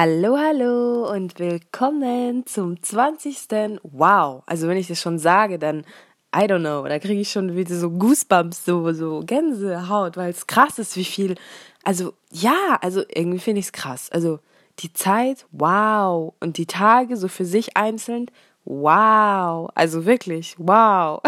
Hallo, hallo und willkommen zum 20. Wow. Also wenn ich das schon sage, dann, I don't know, da kriege ich schon wieder so Goosebumps, so, so Gänsehaut, weil es krass ist, wie viel. Also ja, also irgendwie finde ich es krass. Also die Zeit, wow. Und die Tage so für sich einzeln, wow. Also wirklich, wow.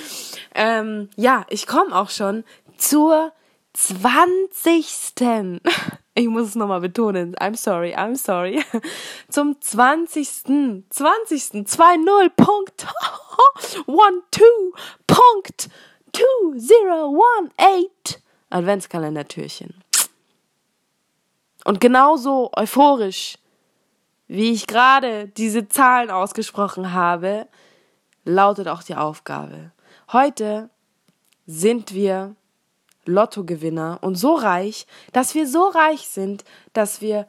ähm, ja, ich komme auch schon zur 20. Ich muss es nochmal betonen. I'm sorry, I'm sorry. Zum 20. 20. 2-0. Punkt. 1-2. Punkt. 2018. Adventskalendertürchen. Und genauso euphorisch, wie ich gerade diese Zahlen ausgesprochen habe, lautet auch die Aufgabe. Heute sind wir Lottogewinner und so reich, dass wir so reich sind, dass wir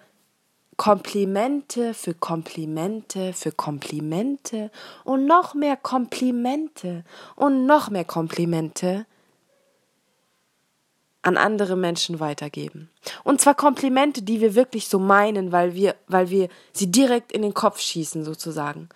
Komplimente für Komplimente für Komplimente und noch mehr Komplimente und noch mehr Komplimente an andere Menschen weitergeben. Und zwar Komplimente, die wir wirklich so meinen, weil wir, weil wir sie direkt in den Kopf schießen, sozusagen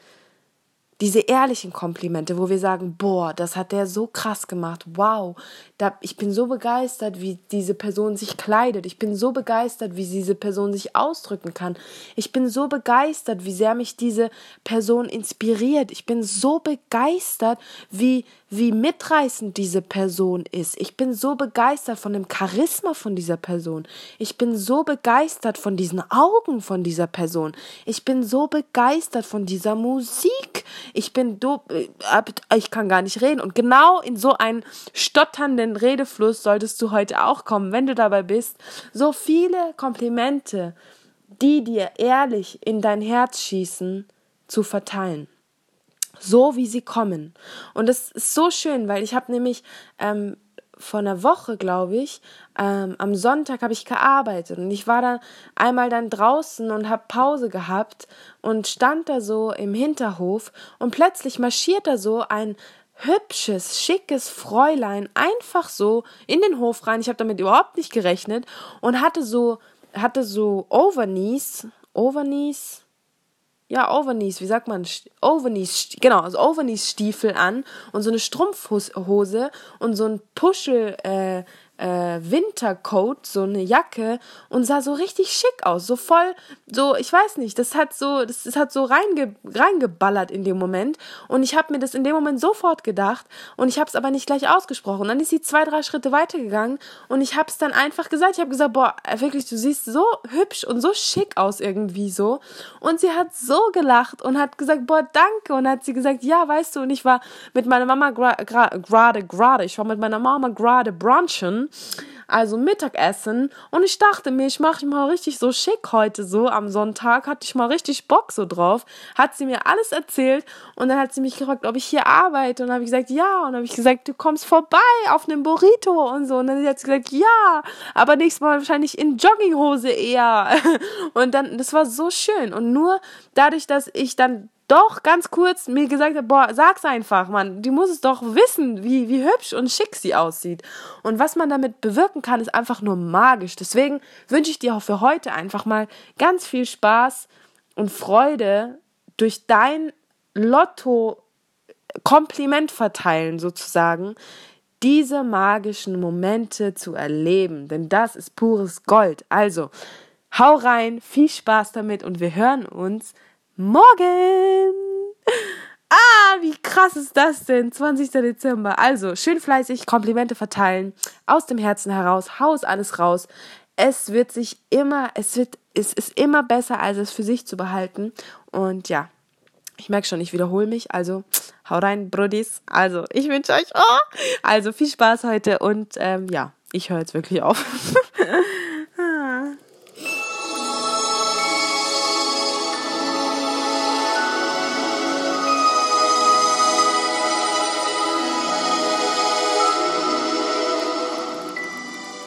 diese ehrlichen Komplimente, wo wir sagen, boah, das hat der so krass gemacht, wow, da, ich bin so begeistert, wie diese Person sich kleidet, ich bin so begeistert, wie diese Person sich ausdrücken kann, ich bin so begeistert, wie sehr mich diese Person inspiriert, ich bin so begeistert, wie, wie mitreißend diese Person ist, ich bin so begeistert von dem Charisma von dieser Person, ich bin so begeistert von diesen Augen von dieser Person, ich bin so begeistert von dieser Musik, ich bin do, äh, ich kann gar nicht reden. Und genau in so einen stotternden Redefluss solltest du heute auch kommen, wenn du dabei bist. So viele Komplimente, die dir ehrlich in dein Herz schießen, zu verteilen so wie sie kommen. Und das ist so schön, weil ich habe nämlich ähm, vor einer Woche, glaube ich, ähm, am Sonntag habe ich gearbeitet und ich war dann einmal dann draußen und habe Pause gehabt und stand da so im Hinterhof und plötzlich marschiert da so ein hübsches, schickes Fräulein einfach so in den Hof rein. Ich habe damit überhaupt nicht gerechnet und hatte so hatte so Overknees, Overknees, ja, Overknees, wie sagt man, Overknees, genau, also Overknees-Stiefel an und so eine Strumpfhose und so ein Puschel, äh, äh, Wintercoat, so eine Jacke und sah so richtig schick aus, so voll, so, ich weiß nicht, das hat so, das, das hat so reinge, reingeballert in dem Moment und ich habe mir das in dem Moment sofort gedacht und ich habe es aber nicht gleich ausgesprochen. Dann ist sie zwei, drei Schritte weitergegangen und ich habe es dann einfach gesagt, ich habe gesagt, boah, wirklich, du siehst so hübsch und so schick aus irgendwie so und sie hat so gelacht und hat gesagt, boah, danke und hat sie gesagt, ja, weißt du, und ich war mit meiner Mama gerade, gerade, gerade, ich war mit meiner Mama gerade brunchen also Mittagessen. Und ich dachte mir, ich mache mal richtig so schick heute so am Sonntag. Hatte ich mal richtig Bock so drauf. Hat sie mir alles erzählt und dann hat sie mich gefragt, ob ich hier arbeite. Und habe ich gesagt, ja. Und habe ich gesagt, du kommst vorbei auf einem Burrito und so. Und dann hat sie gesagt, ja, aber nächstes Mal wahrscheinlich in Jogginghose eher. Und dann, das war so schön. Und nur dadurch, dass ich dann doch ganz kurz mir gesagt hat, boah, sag's einfach, Mann, die muss es doch wissen, wie, wie hübsch und schick sie aussieht. Und was man damit bewirken kann, ist einfach nur magisch. Deswegen wünsche ich dir auch für heute einfach mal ganz viel Spaß und Freude durch dein Lotto Kompliment verteilen sozusagen, diese magischen Momente zu erleben, denn das ist pures Gold. Also, hau rein, viel Spaß damit und wir hören uns morgen. Ah, wie krass ist das denn? 20. Dezember. Also, schön fleißig Komplimente verteilen. Aus dem Herzen heraus. Haus alles raus. Es wird sich immer, es wird, es ist immer besser, als es für sich zu behalten. Und ja, ich merke schon, ich wiederhole mich. Also, hau rein, Brudis. Also, ich wünsche euch, oh, also viel Spaß heute und ähm, ja, ich höre jetzt wirklich auf.